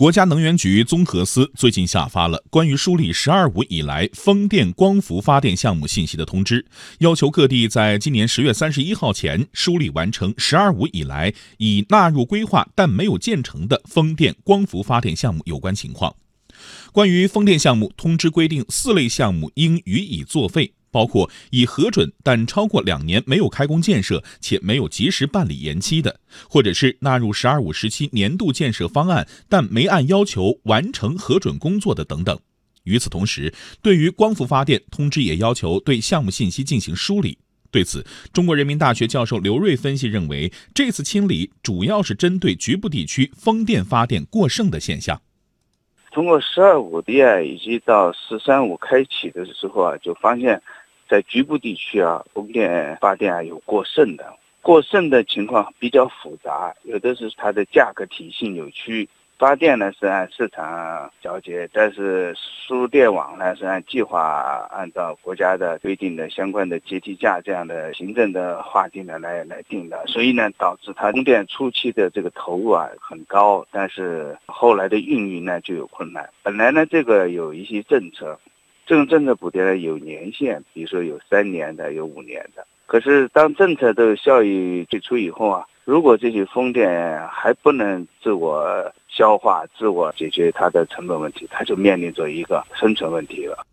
国家能源局综合司最近下发了关于梳理“十二五”以来风电、光伏发电项目信息的通知，要求各地在今年十月三十一号前梳理完成“十二五”以来已纳入规划但没有建成的风电、光伏发电项目有关情况。关于风电项目，通知规定四类项目应予以作废。包括已核准但超过两年没有开工建设且没有及时办理延期的，或者是纳入“十二五”时期年度建设方案但没按要求完成核准工作的等等。与此同时，对于光伏发电，通知也要求对项目信息进行梳理。对此，中国人民大学教授刘锐分析认为，这次清理主要是针对局部地区风电发电过剩的现象。通过“十二五”的啊，以及到“十三五”开启的时候啊，就发现。在局部地区啊，风电发电啊有过剩的，过剩的情况比较复杂，有的是它的价格体系扭曲。发电呢是按市场调节，但是输电网呢是按计划按照国家的规定的相关的阶梯价这样的行政的划定的来来定的，所以呢导致它供电初期的这个投入啊很高，但是后来的运营呢就有困难。本来呢这个有一些政策。这种政策补贴呢有年限，比如说有三年的，有五年的。可是当政策的效益退出以后啊，如果这些风电还不能自我消化、自我解决它的成本问题，它就面临着一个生存问题了。